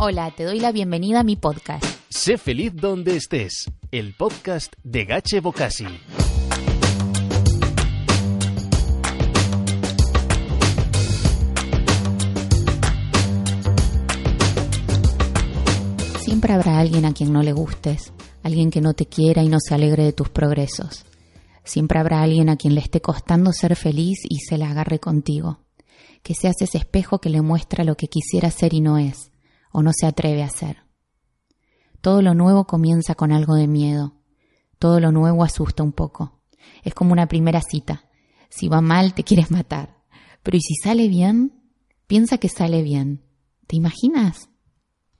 Hola, te doy la bienvenida a mi podcast. Sé feliz donde estés, el podcast de Gache Bocasi. Siempre habrá alguien a quien no le gustes, alguien que no te quiera y no se alegre de tus progresos. Siempre habrá alguien a quien le esté costando ser feliz y se la agarre contigo. Que seas ese espejo que le muestra lo que quisiera ser y no es, o no se atreve a ser. Todo lo nuevo comienza con algo de miedo. Todo lo nuevo asusta un poco. Es como una primera cita. Si va mal, te quieres matar. Pero ¿y si sale bien? Piensa que sale bien. ¿Te imaginas?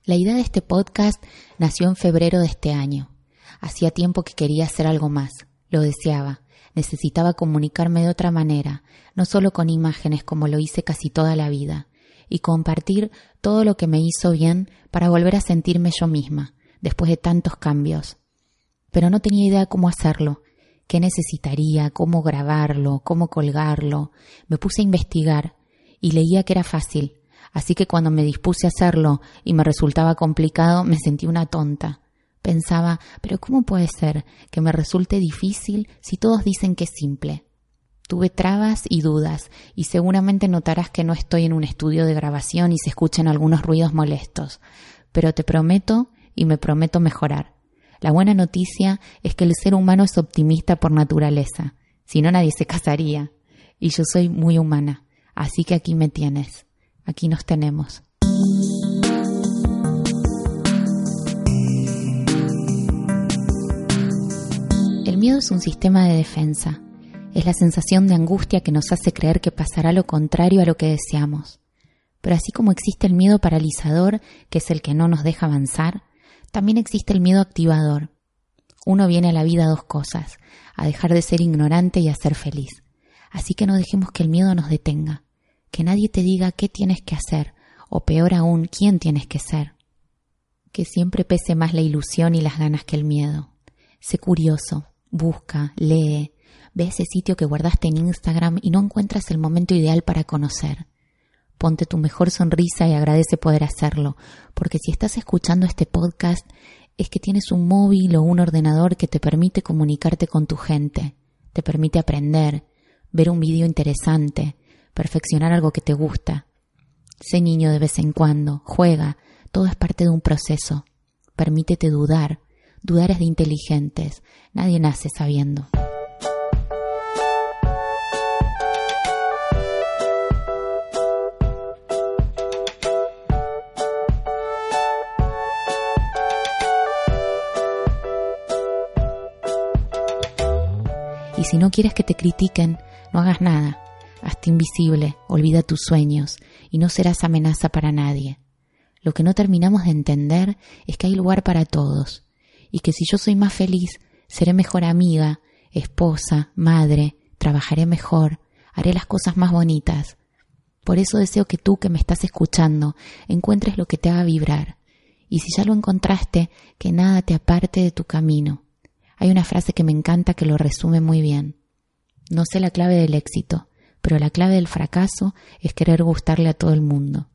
La idea de este podcast nació en febrero de este año. Hacía tiempo que quería hacer algo más. Lo deseaba. Necesitaba comunicarme de otra manera, no solo con imágenes como lo hice casi toda la vida, y compartir todo lo que me hizo bien para volver a sentirme yo misma, después de tantos cambios. Pero no tenía idea cómo hacerlo, qué necesitaría, cómo grabarlo, cómo colgarlo. Me puse a investigar y leía que era fácil, así que cuando me dispuse a hacerlo y me resultaba complicado, me sentí una tonta. Pensaba, pero ¿cómo puede ser que me resulte difícil si todos dicen que es simple? Tuve trabas y dudas, y seguramente notarás que no estoy en un estudio de grabación y se escuchan algunos ruidos molestos, pero te prometo y me prometo mejorar. La buena noticia es que el ser humano es optimista por naturaleza, si no nadie se casaría, y yo soy muy humana, así que aquí me tienes, aquí nos tenemos. El miedo es un sistema de defensa. Es la sensación de angustia que nos hace creer que pasará lo contrario a lo que deseamos. Pero así como existe el miedo paralizador, que es el que no nos deja avanzar, también existe el miedo activador. Uno viene a la vida a dos cosas, a dejar de ser ignorante y a ser feliz. Así que no dejemos que el miedo nos detenga, que nadie te diga qué tienes que hacer, o peor aún, quién tienes que ser. Que siempre pese más la ilusión y las ganas que el miedo. Sé curioso, busca, lee, ve ese sitio que guardaste en Instagram y no encuentras el momento ideal para conocer. Ponte tu mejor sonrisa y agradece poder hacerlo, porque si estás escuchando este podcast es que tienes un móvil o un ordenador que te permite comunicarte con tu gente, te permite aprender, ver un vídeo interesante, perfeccionar algo que te gusta. Sé niño de vez en cuando, juega, todo es parte de un proceso. Permítete dudar, dudar es de inteligentes, nadie nace sabiendo. Si no quieres que te critiquen, no hagas nada. Hazte invisible, olvida tus sueños y no serás amenaza para nadie. Lo que no terminamos de entender es que hay lugar para todos y que si yo soy más feliz, seré mejor amiga, esposa, madre, trabajaré mejor, haré las cosas más bonitas. Por eso deseo que tú que me estás escuchando encuentres lo que te haga vibrar. Y si ya lo encontraste, que nada te aparte de tu camino. Hay una frase que me encanta que lo resume muy bien. No sé la clave del éxito, pero la clave del fracaso es querer gustarle a todo el mundo.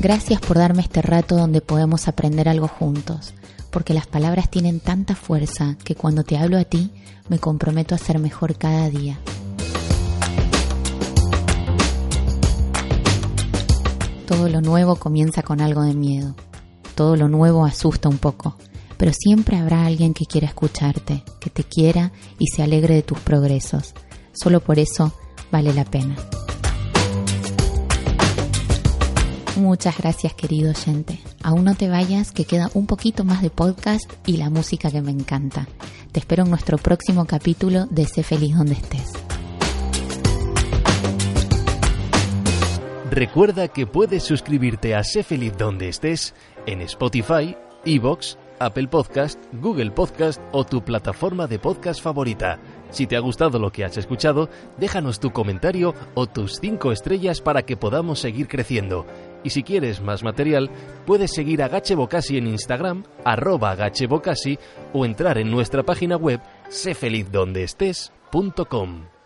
Gracias por darme este rato donde podemos aprender algo juntos, porque las palabras tienen tanta fuerza que cuando te hablo a ti me comprometo a ser mejor cada día. Todo lo nuevo comienza con algo de miedo. Todo lo nuevo asusta un poco, pero siempre habrá alguien que quiera escucharte, que te quiera y se alegre de tus progresos. Solo por eso vale la pena. Muchas gracias querido oyente. Aún no te vayas, que queda un poquito más de podcast y la música que me encanta. Te espero en nuestro próximo capítulo de Sé feliz donde estés. Recuerda que puedes suscribirte a Sé Feliz donde estés en Spotify, Evox, Apple Podcast, Google Podcast o tu plataforma de podcast favorita. Si te ha gustado lo que has escuchado, déjanos tu comentario o tus 5 estrellas para que podamos seguir creciendo. Y si quieres más material, puedes seguir a Gache Bocasi en Instagram, arroba Gache Bocasi, o entrar en nuestra página web sefelizdondeestés.com.